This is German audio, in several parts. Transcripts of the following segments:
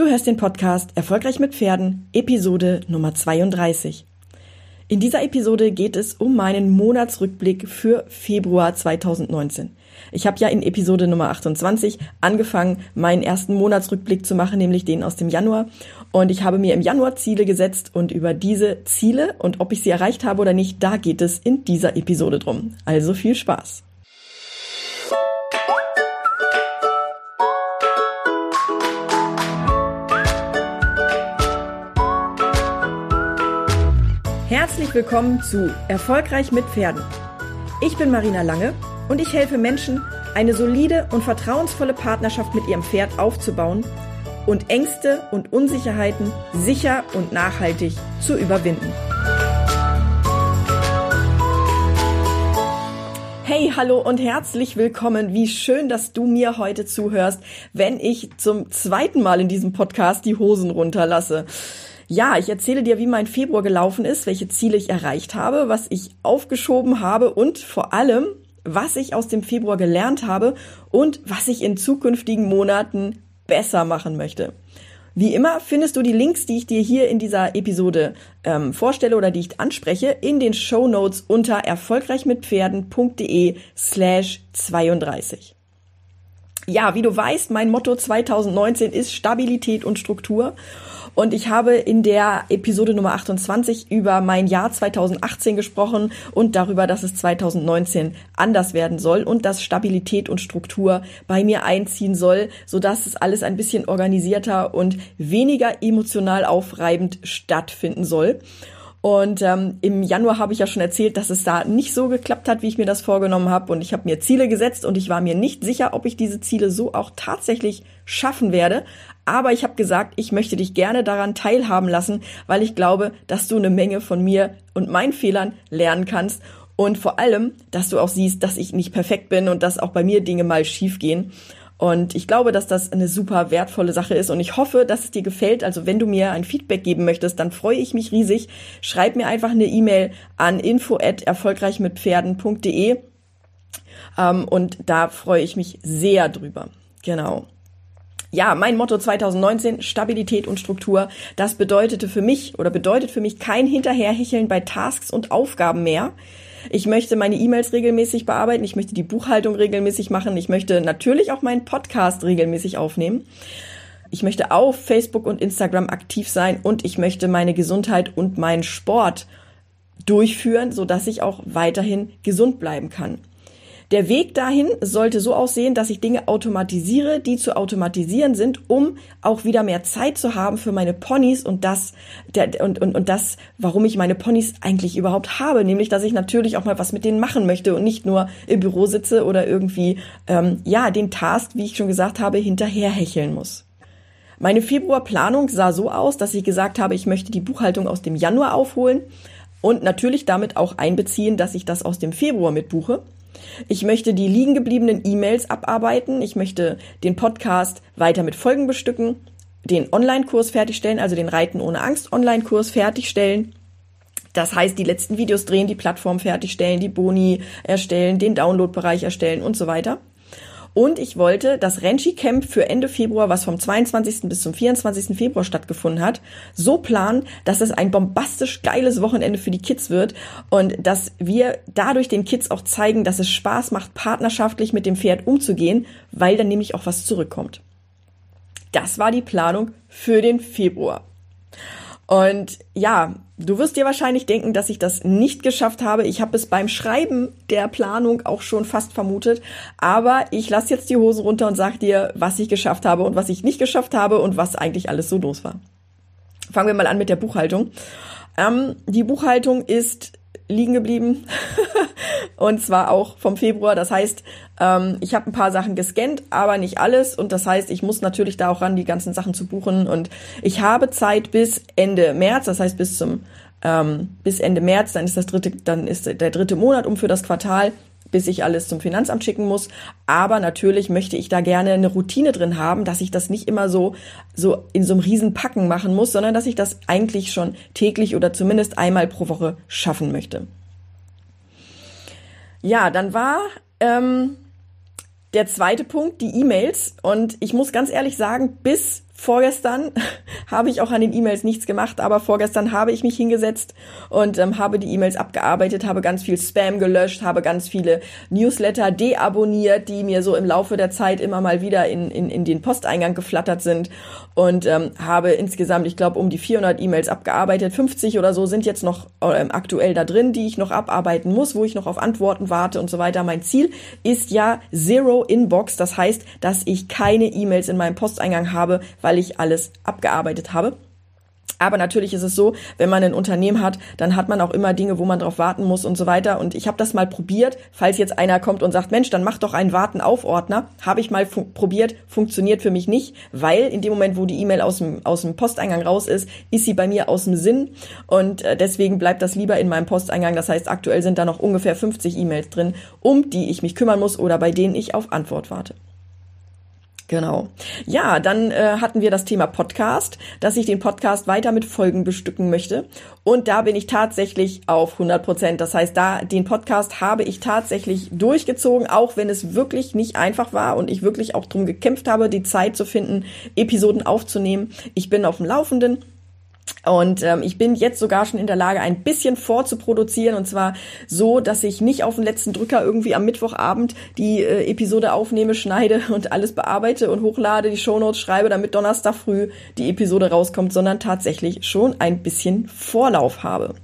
Du hörst den Podcast Erfolgreich mit Pferden, Episode Nummer 32. In dieser Episode geht es um meinen Monatsrückblick für Februar 2019. Ich habe ja in Episode Nummer 28 angefangen, meinen ersten Monatsrückblick zu machen, nämlich den aus dem Januar. Und ich habe mir im Januar Ziele gesetzt und über diese Ziele und ob ich sie erreicht habe oder nicht, da geht es in dieser Episode drum. Also viel Spaß. Herzlich willkommen zu Erfolgreich mit Pferden. Ich bin Marina Lange und ich helfe Menschen, eine solide und vertrauensvolle Partnerschaft mit ihrem Pferd aufzubauen und Ängste und Unsicherheiten sicher und nachhaltig zu überwinden. Hey, hallo und herzlich willkommen. Wie schön, dass du mir heute zuhörst, wenn ich zum zweiten Mal in diesem Podcast die Hosen runterlasse. Ja, ich erzähle dir, wie mein Februar gelaufen ist, welche Ziele ich erreicht habe, was ich aufgeschoben habe und vor allem, was ich aus dem Februar gelernt habe und was ich in zukünftigen Monaten besser machen möchte. Wie immer findest du die Links, die ich dir hier in dieser Episode ähm, vorstelle oder die ich anspreche, in den Show Notes unter erfolgreichmitpferden.de slash 32. Ja, wie du weißt, mein Motto 2019 ist Stabilität und Struktur. Und ich habe in der Episode Nummer 28 über mein Jahr 2018 gesprochen und darüber, dass es 2019 anders werden soll und dass Stabilität und Struktur bei mir einziehen soll, sodass es alles ein bisschen organisierter und weniger emotional aufreibend stattfinden soll. Und ähm, im Januar habe ich ja schon erzählt, dass es da nicht so geklappt hat, wie ich mir das vorgenommen habe. Und ich habe mir Ziele gesetzt und ich war mir nicht sicher, ob ich diese Ziele so auch tatsächlich schaffen werde. Aber ich habe gesagt, ich möchte dich gerne daran teilhaben lassen, weil ich glaube, dass du eine Menge von mir und meinen Fehlern lernen kannst. Und vor allem, dass du auch siehst, dass ich nicht perfekt bin und dass auch bei mir Dinge mal schief gehen. Und ich glaube, dass das eine super wertvolle Sache ist und ich hoffe, dass es dir gefällt. Also wenn du mir ein Feedback geben möchtest, dann freue ich mich riesig. Schreib mir einfach eine E-Mail an info at erfolgreichmitpferden.de ähm, und da freue ich mich sehr drüber. Genau. Ja, mein Motto 2019, Stabilität und Struktur, das bedeutete für mich oder bedeutet für mich kein Hinterherhecheln bei Tasks und Aufgaben mehr. Ich möchte meine E-Mails regelmäßig bearbeiten. Ich möchte die Buchhaltung regelmäßig machen. Ich möchte natürlich auch meinen Podcast regelmäßig aufnehmen. Ich möchte auf Facebook und Instagram aktiv sein und ich möchte meine Gesundheit und meinen Sport durchführen, so dass ich auch weiterhin gesund bleiben kann. Der Weg dahin sollte so aussehen, dass ich Dinge automatisiere, die zu automatisieren sind, um auch wieder mehr Zeit zu haben für meine Ponys und das der, und, und, und das, warum ich meine Ponys eigentlich überhaupt habe, nämlich dass ich natürlich auch mal was mit denen machen möchte und nicht nur im Büro sitze oder irgendwie ähm, ja den Task, wie ich schon gesagt habe, hinterherhecheln muss. Meine Februarplanung sah so aus, dass ich gesagt habe, ich möchte die Buchhaltung aus dem Januar aufholen und natürlich damit auch einbeziehen, dass ich das aus dem Februar mitbuche. Ich möchte die liegen gebliebenen E-Mails abarbeiten. Ich möchte den Podcast weiter mit Folgen bestücken, den Online-Kurs fertigstellen, also den Reiten ohne Angst Online-Kurs fertigstellen. Das heißt, die letzten Videos drehen, die Plattform fertigstellen, die Boni erstellen, den Download-Bereich erstellen und so weiter. Und ich wollte das Renchi Camp für Ende Februar, was vom 22. bis zum 24. Februar stattgefunden hat, so planen, dass es ein bombastisch geiles Wochenende für die Kids wird und dass wir dadurch den Kids auch zeigen, dass es Spaß macht, partnerschaftlich mit dem Pferd umzugehen, weil dann nämlich auch was zurückkommt. Das war die Planung für den Februar. Und ja, du wirst dir wahrscheinlich denken, dass ich das nicht geschafft habe. Ich habe es beim Schreiben der Planung auch schon fast vermutet. Aber ich lasse jetzt die Hose runter und sag dir, was ich geschafft habe und was ich nicht geschafft habe und was eigentlich alles so los war. Fangen wir mal an mit der Buchhaltung. Ähm, die Buchhaltung ist liegen geblieben. und zwar auch vom Februar. Das heißt, ähm, ich habe ein paar Sachen gescannt, aber nicht alles. Und das heißt, ich muss natürlich da auch ran, die ganzen Sachen zu buchen. Und ich habe Zeit bis Ende März, das heißt bis zum ähm, bis Ende März, dann ist das dritte, dann ist der dritte Monat um für das Quartal bis ich alles zum Finanzamt schicken muss. Aber natürlich möchte ich da gerne eine Routine drin haben, dass ich das nicht immer so, so in so einem riesen Packen machen muss, sondern dass ich das eigentlich schon täglich oder zumindest einmal pro Woche schaffen möchte. Ja, dann war ähm, der zweite Punkt die E-Mails. Und ich muss ganz ehrlich sagen, bis Vorgestern habe ich auch an den E-Mails nichts gemacht, aber vorgestern habe ich mich hingesetzt und ähm, habe die E-Mails abgearbeitet, habe ganz viel Spam gelöscht, habe ganz viele Newsletter deabonniert, die mir so im Laufe der Zeit immer mal wieder in, in, in den Posteingang geflattert sind und ähm, habe insgesamt, ich glaube, um die 400 E-Mails abgearbeitet. 50 oder so sind jetzt noch ähm, aktuell da drin, die ich noch abarbeiten muss, wo ich noch auf Antworten warte und so weiter. Mein Ziel ist ja Zero Inbox, das heißt, dass ich keine E-Mails in meinem Posteingang habe, weil ich alles abgearbeitet habe. Aber natürlich ist es so, wenn man ein Unternehmen hat, dann hat man auch immer Dinge, wo man drauf warten muss und so weiter. Und ich habe das mal probiert, falls jetzt einer kommt und sagt, Mensch, dann mach doch einen Warten-auf-Ordner. Habe ich mal fu probiert, funktioniert für mich nicht, weil in dem Moment, wo die E-Mail aus dem, aus dem Posteingang raus ist, ist sie bei mir aus dem Sinn. Und äh, deswegen bleibt das lieber in meinem Posteingang. Das heißt, aktuell sind da noch ungefähr 50 E-Mails drin, um die ich mich kümmern muss oder bei denen ich auf Antwort warte. Genau. Ja, dann äh, hatten wir das Thema Podcast, dass ich den Podcast weiter mit Folgen bestücken möchte. Und da bin ich tatsächlich auf 100 Prozent. Das heißt, da den Podcast habe ich tatsächlich durchgezogen, auch wenn es wirklich nicht einfach war und ich wirklich auch drum gekämpft habe, die Zeit zu finden, Episoden aufzunehmen. Ich bin auf dem Laufenden. Und ähm, ich bin jetzt sogar schon in der Lage, ein bisschen vorzuproduzieren. Und zwar so, dass ich nicht auf den letzten Drücker irgendwie am Mittwochabend die äh, Episode aufnehme, schneide und alles bearbeite und hochlade, die Shownotes schreibe, damit Donnerstag früh die Episode rauskommt, sondern tatsächlich schon ein bisschen Vorlauf habe.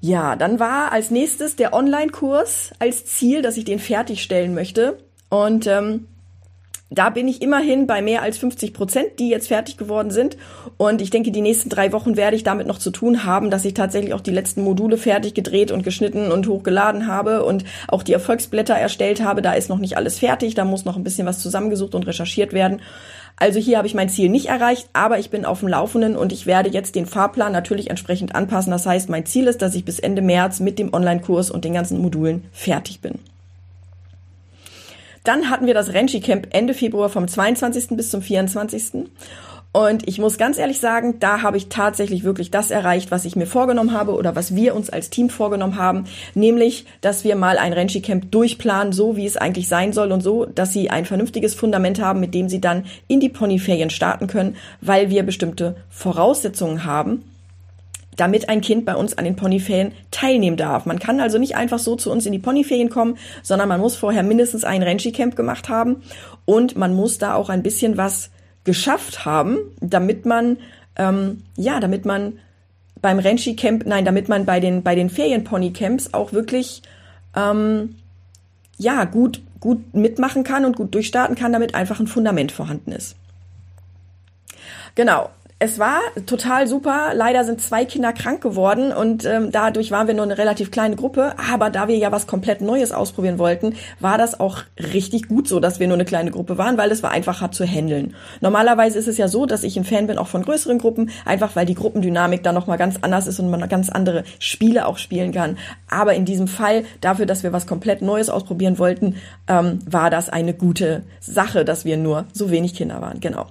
Ja, dann war als nächstes der Online-Kurs als Ziel, dass ich den fertigstellen möchte. Und ähm, da bin ich immerhin bei mehr als 50 Prozent, die jetzt fertig geworden sind. Und ich denke, die nächsten drei Wochen werde ich damit noch zu tun haben, dass ich tatsächlich auch die letzten Module fertig gedreht und geschnitten und hochgeladen habe und auch die Erfolgsblätter erstellt habe. Da ist noch nicht alles fertig, da muss noch ein bisschen was zusammengesucht und recherchiert werden. Also hier habe ich mein Ziel nicht erreicht, aber ich bin auf dem Laufenden und ich werde jetzt den Fahrplan natürlich entsprechend anpassen. Das heißt, mein Ziel ist, dass ich bis Ende März mit dem Online-Kurs und den ganzen Modulen fertig bin. Dann hatten wir das Renchi Camp Ende Februar vom 22. bis zum 24. Und ich muss ganz ehrlich sagen, da habe ich tatsächlich wirklich das erreicht, was ich mir vorgenommen habe oder was wir uns als Team vorgenommen haben, nämlich, dass wir mal ein Renchi Camp durchplanen, so wie es eigentlich sein soll und so, dass sie ein vernünftiges Fundament haben, mit dem sie dann in die Ponyferien starten können, weil wir bestimmte Voraussetzungen haben, damit ein Kind bei uns an den Ponyferien teilnehmen darf. Man kann also nicht einfach so zu uns in die Ponyferien kommen, sondern man muss vorher mindestens ein Renchi-Camp gemacht haben und man muss da auch ein bisschen was geschafft haben, damit man, ähm, ja, damit man beim Renchi-Camp, nein, damit man bei den, bei den Ferien-Pony-Camps auch wirklich, ähm, ja, gut, gut mitmachen kann und gut durchstarten kann, damit einfach ein Fundament vorhanden ist. Genau es war total super. Leider sind zwei Kinder krank geworden und ähm, dadurch waren wir nur eine relativ kleine Gruppe. Aber da wir ja was komplett Neues ausprobieren wollten, war das auch richtig gut so, dass wir nur eine kleine Gruppe waren, weil es war einfacher zu handeln. Normalerweise ist es ja so, dass ich ein Fan bin auch von größeren Gruppen, einfach weil die Gruppendynamik da nochmal ganz anders ist und man ganz andere Spiele auch spielen kann. Aber in diesem Fall, dafür, dass wir was komplett Neues ausprobieren wollten, ähm, war das eine gute Sache, dass wir nur so wenig Kinder waren. Genau.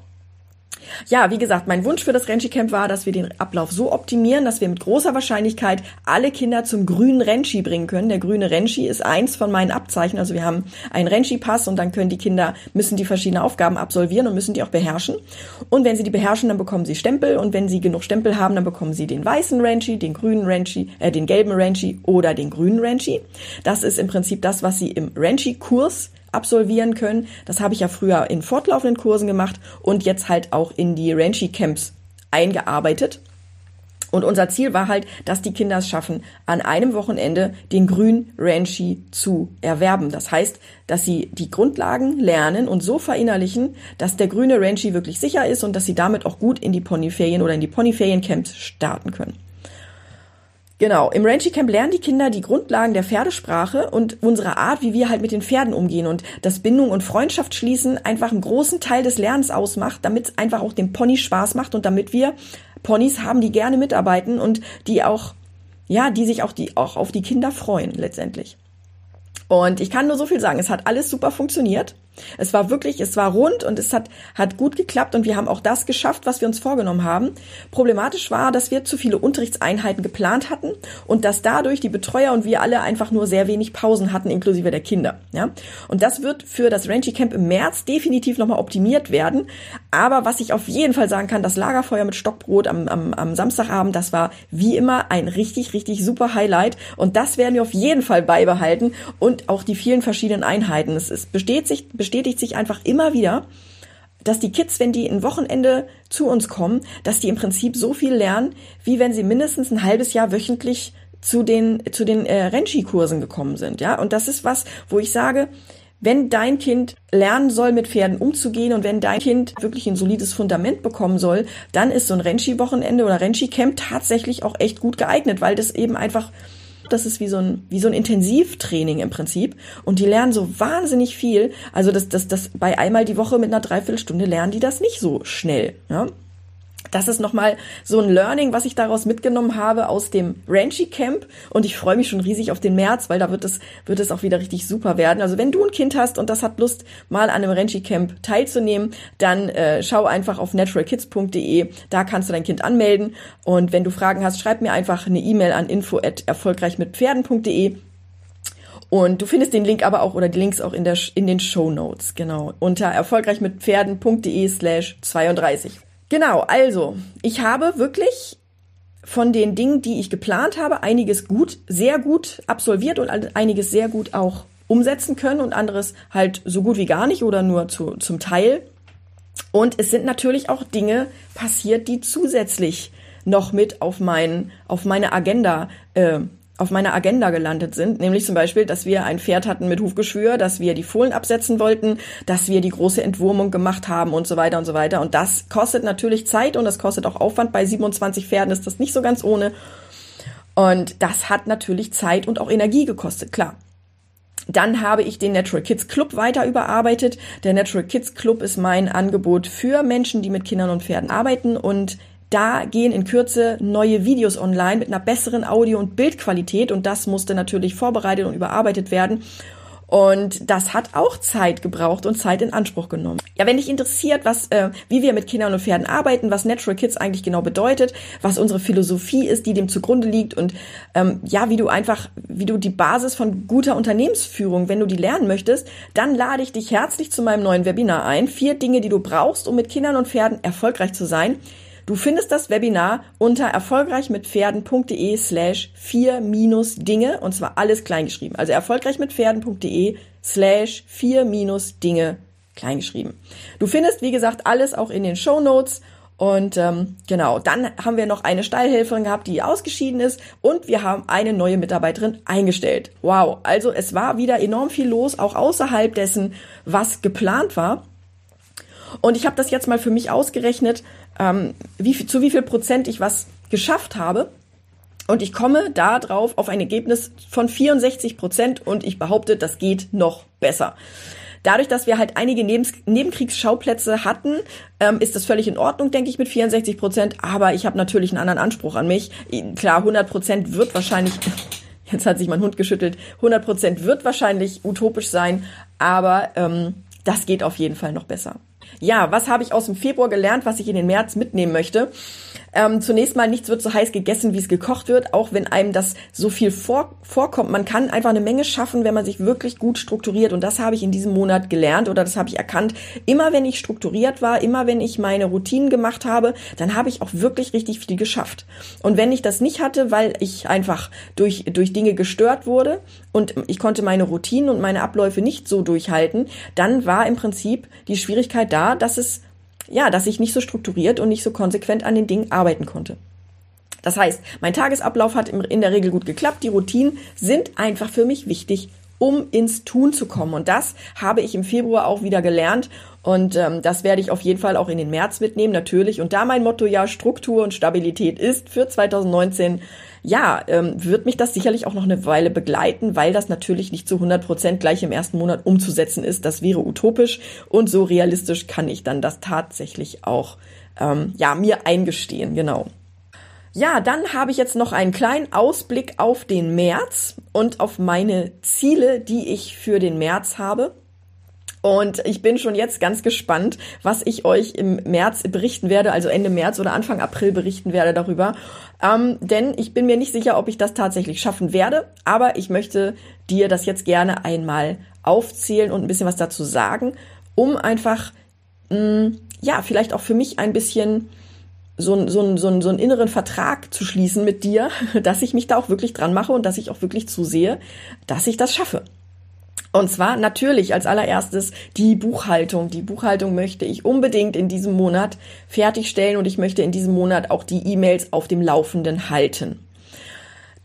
Ja, wie gesagt, mein Wunsch für das Renchi Camp war, dass wir den Ablauf so optimieren, dass wir mit großer Wahrscheinlichkeit alle Kinder zum grünen Renchi bringen können. Der grüne Renchi ist eins von meinen Abzeichen. Also wir haben einen Renchi-Pass und dann können die Kinder, müssen die verschiedenen Aufgaben absolvieren und müssen die auch beherrschen. Und wenn sie die beherrschen, dann bekommen sie Stempel und wenn sie genug Stempel haben, dann bekommen sie den weißen Renchi, den grünen Renchi, äh, den gelben Renchi oder den grünen Renchi. Das ist im Prinzip das, was sie im Renchi-Kurs absolvieren können. Das habe ich ja früher in fortlaufenden Kursen gemacht und jetzt halt auch in die Ranchi Camps eingearbeitet. Und unser Ziel war halt, dass die Kinder es schaffen, an einem Wochenende den grünen Ranchi zu erwerben. Das heißt, dass sie die Grundlagen lernen und so verinnerlichen, dass der grüne Ranchi wirklich sicher ist und dass sie damit auch gut in die Ponyferien oder in die Ponyferiencamps starten können. Genau, im Ranchi Camp lernen die Kinder die Grundlagen der Pferdesprache und unsere Art, wie wir halt mit den Pferden umgehen und dass Bindung und Freundschaft schließen einfach einen großen Teil des Lernens ausmacht, damit es einfach auch dem Pony Spaß macht und damit wir Ponys haben, die gerne mitarbeiten und die auch, ja, die sich auch die auch auf die Kinder freuen letztendlich. Und ich kann nur so viel sagen, es hat alles super funktioniert. Es war wirklich, es war rund und es hat, hat gut geklappt und wir haben auch das geschafft, was wir uns vorgenommen haben. Problematisch war, dass wir zu viele Unterrichtseinheiten geplant hatten und dass dadurch die Betreuer und wir alle einfach nur sehr wenig Pausen hatten, inklusive der Kinder. Ja? Und das wird für das Ranchi Camp im März definitiv nochmal optimiert werden. Aber was ich auf jeden Fall sagen kann, das Lagerfeuer mit Stockbrot am, am, am Samstagabend, das war wie immer ein richtig, richtig super Highlight. Und das werden wir auf jeden Fall beibehalten und auch die vielen verschiedenen Einheiten. Es, es besteht sich, bestätigt sich einfach immer wieder, dass die Kids, wenn die ein Wochenende zu uns kommen, dass die im Prinzip so viel lernen, wie wenn sie mindestens ein halbes Jahr wöchentlich zu den zu den äh, Renshi-Kursen gekommen sind, ja. Und das ist was, wo ich sage, wenn dein Kind lernen soll, mit Pferden umzugehen und wenn dein Kind wirklich ein solides Fundament bekommen soll, dann ist so ein Renshi-Wochenende oder Renshi-Camp tatsächlich auch echt gut geeignet, weil das eben einfach das ist wie so ein, wie so ein Intensivtraining im Prinzip. Und die lernen so wahnsinnig viel. Also das, das, das bei einmal die Woche mit einer Dreiviertelstunde lernen die das nicht so schnell. Ja? Das ist nochmal so ein Learning, was ich daraus mitgenommen habe aus dem Ranchi Camp. Und ich freue mich schon riesig auf den März, weil da wird es, wird es auch wieder richtig super werden. Also wenn du ein Kind hast und das hat Lust, mal an einem Ranchi Camp teilzunehmen, dann äh, schau einfach auf naturalkids.de. Da kannst du dein Kind anmelden. Und wenn du Fragen hast, schreib mir einfach eine E-Mail an info at erfolgreichmitpferden.de. Und du findest den Link aber auch oder die Links auch in, der, in den Show Notes, genau, unter erfolgreichmitpferden.de slash 32. Genau, also, ich habe wirklich von den Dingen, die ich geplant habe, einiges gut, sehr gut absolviert und einiges sehr gut auch umsetzen können und anderes halt so gut wie gar nicht oder nur zu, zum Teil. Und es sind natürlich auch Dinge passiert, die zusätzlich noch mit auf mein, auf meine Agenda äh, auf meiner Agenda gelandet sind, nämlich zum Beispiel, dass wir ein Pferd hatten mit Hufgeschwür, dass wir die Fohlen absetzen wollten, dass wir die große Entwurmung gemacht haben und so weiter und so weiter. Und das kostet natürlich Zeit und das kostet auch Aufwand. Bei 27 Pferden ist das nicht so ganz ohne. Und das hat natürlich Zeit und auch Energie gekostet, klar. Dann habe ich den Natural Kids Club weiter überarbeitet. Der Natural Kids Club ist mein Angebot für Menschen, die mit Kindern und Pferden arbeiten und da gehen in Kürze neue Videos online mit einer besseren Audio- und Bildqualität und das musste natürlich vorbereitet und überarbeitet werden. Und das hat auch Zeit gebraucht und Zeit in Anspruch genommen. Ja, wenn dich interessiert, was, äh, wie wir mit Kindern und Pferden arbeiten, was Natural Kids eigentlich genau bedeutet, was unsere Philosophie ist, die dem zugrunde liegt und ähm, ja, wie du einfach, wie du die Basis von guter Unternehmensführung, wenn du die lernen möchtest, dann lade ich dich herzlich zu meinem neuen Webinar ein. Vier Dinge, die du brauchst, um mit Kindern und Pferden erfolgreich zu sein. Du findest das Webinar unter erfolgreichmitpferden.de slash vier minus Dinge und zwar alles kleingeschrieben. Also erfolgreichmitpferden.de slash vier minus Dinge kleingeschrieben. Du findest, wie gesagt, alles auch in den Show Notes. Und ähm, genau, dann haben wir noch eine Stallhelferin gehabt, die ausgeschieden ist und wir haben eine neue Mitarbeiterin eingestellt. Wow, also es war wieder enorm viel los, auch außerhalb dessen, was geplant war. Und ich habe das jetzt mal für mich ausgerechnet, ähm, wie, zu wie viel Prozent ich was geschafft habe. Und ich komme da drauf auf ein Ergebnis von 64 Prozent und ich behaupte, das geht noch besser. Dadurch, dass wir halt einige Nebens Nebenkriegsschauplätze hatten, ähm, ist das völlig in Ordnung, denke ich, mit 64 Prozent. Aber ich habe natürlich einen anderen Anspruch an mich. Klar, 100 Prozent wird wahrscheinlich, jetzt hat sich mein Hund geschüttelt, 100 Prozent wird wahrscheinlich utopisch sein, aber ähm, das geht auf jeden Fall noch besser. Ja, was habe ich aus dem Februar gelernt, was ich in den März mitnehmen möchte? Ähm, zunächst mal, nichts wird so heiß gegessen, wie es gekocht wird, auch wenn einem das so viel vor, vorkommt. Man kann einfach eine Menge schaffen, wenn man sich wirklich gut strukturiert. Und das habe ich in diesem Monat gelernt oder das habe ich erkannt. Immer wenn ich strukturiert war, immer wenn ich meine Routinen gemacht habe, dann habe ich auch wirklich richtig viel geschafft. Und wenn ich das nicht hatte, weil ich einfach durch, durch Dinge gestört wurde und ich konnte meine Routinen und meine Abläufe nicht so durchhalten, dann war im Prinzip die Schwierigkeit da, dass es ja, dass ich nicht so strukturiert und nicht so konsequent an den Dingen arbeiten konnte. Das heißt, mein Tagesablauf hat in der Regel gut geklappt. Die Routinen sind einfach für mich wichtig, um ins Tun zu kommen. Und das habe ich im Februar auch wieder gelernt. Und ähm, das werde ich auf jeden Fall auch in den März mitnehmen, natürlich. Und da mein Motto ja Struktur und Stabilität ist für 2019, ja, ähm, wird mich das sicherlich auch noch eine Weile begleiten, weil das natürlich nicht zu 100 Prozent gleich im ersten Monat umzusetzen ist. Das wäre utopisch und so realistisch kann ich dann das tatsächlich auch, ähm, ja, mir eingestehen, genau. Ja, dann habe ich jetzt noch einen kleinen Ausblick auf den März und auf meine Ziele, die ich für den März habe. Und ich bin schon jetzt ganz gespannt, was ich euch im März berichten werde, also Ende März oder Anfang April berichten werde darüber. Ähm, denn ich bin mir nicht sicher, ob ich das tatsächlich schaffen werde, aber ich möchte dir das jetzt gerne einmal aufzählen und ein bisschen was dazu sagen, um einfach, mh, mm, ja, vielleicht auch für mich ein bisschen so, so, so, so einen inneren Vertrag zu schließen mit dir, dass ich mich da auch wirklich dran mache und dass ich auch wirklich zusehe, dass ich das schaffe. Und zwar natürlich als allererstes die Buchhaltung. Die Buchhaltung möchte ich unbedingt in diesem Monat fertigstellen und ich möchte in diesem Monat auch die E-Mails auf dem Laufenden halten.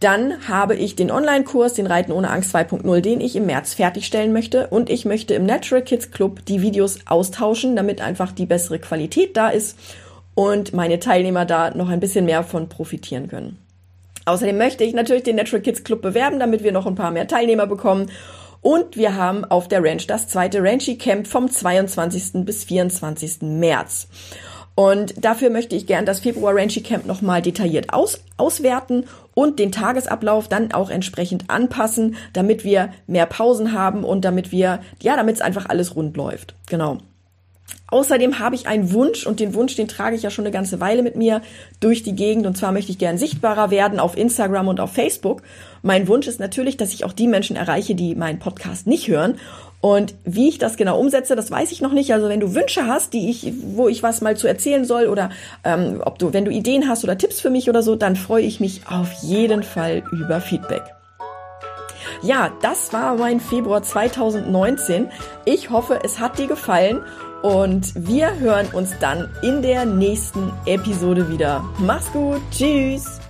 Dann habe ich den Online-Kurs, den Reiten ohne Angst 2.0, den ich im März fertigstellen möchte. Und ich möchte im Natural Kids Club die Videos austauschen, damit einfach die bessere Qualität da ist und meine Teilnehmer da noch ein bisschen mehr von profitieren können. Außerdem möchte ich natürlich den Natural Kids Club bewerben, damit wir noch ein paar mehr Teilnehmer bekommen. Und wir haben auf der Ranch das zweite Ranchy Camp vom 22. bis 24. März. Und dafür möchte ich gern das Februar Ranchy Camp nochmal detailliert aus, auswerten und den Tagesablauf dann auch entsprechend anpassen, damit wir mehr Pausen haben und damit wir, ja, damit es einfach alles rund läuft. Genau. Außerdem habe ich einen Wunsch und den Wunsch, den trage ich ja schon eine ganze Weile mit mir durch die Gegend und zwar möchte ich gern sichtbarer werden auf Instagram und auf Facebook. Mein Wunsch ist natürlich, dass ich auch die Menschen erreiche, die meinen Podcast nicht hören. Und wie ich das genau umsetze, das weiß ich noch nicht. Also wenn du Wünsche hast, die ich, wo ich was mal zu erzählen soll oder ähm, ob du, wenn du Ideen hast oder Tipps für mich oder so, dann freue ich mich auf jeden Fall über Feedback. Ja, das war mein Februar 2019. Ich hoffe, es hat dir gefallen und wir hören uns dann in der nächsten Episode wieder. Mach's gut, tschüss!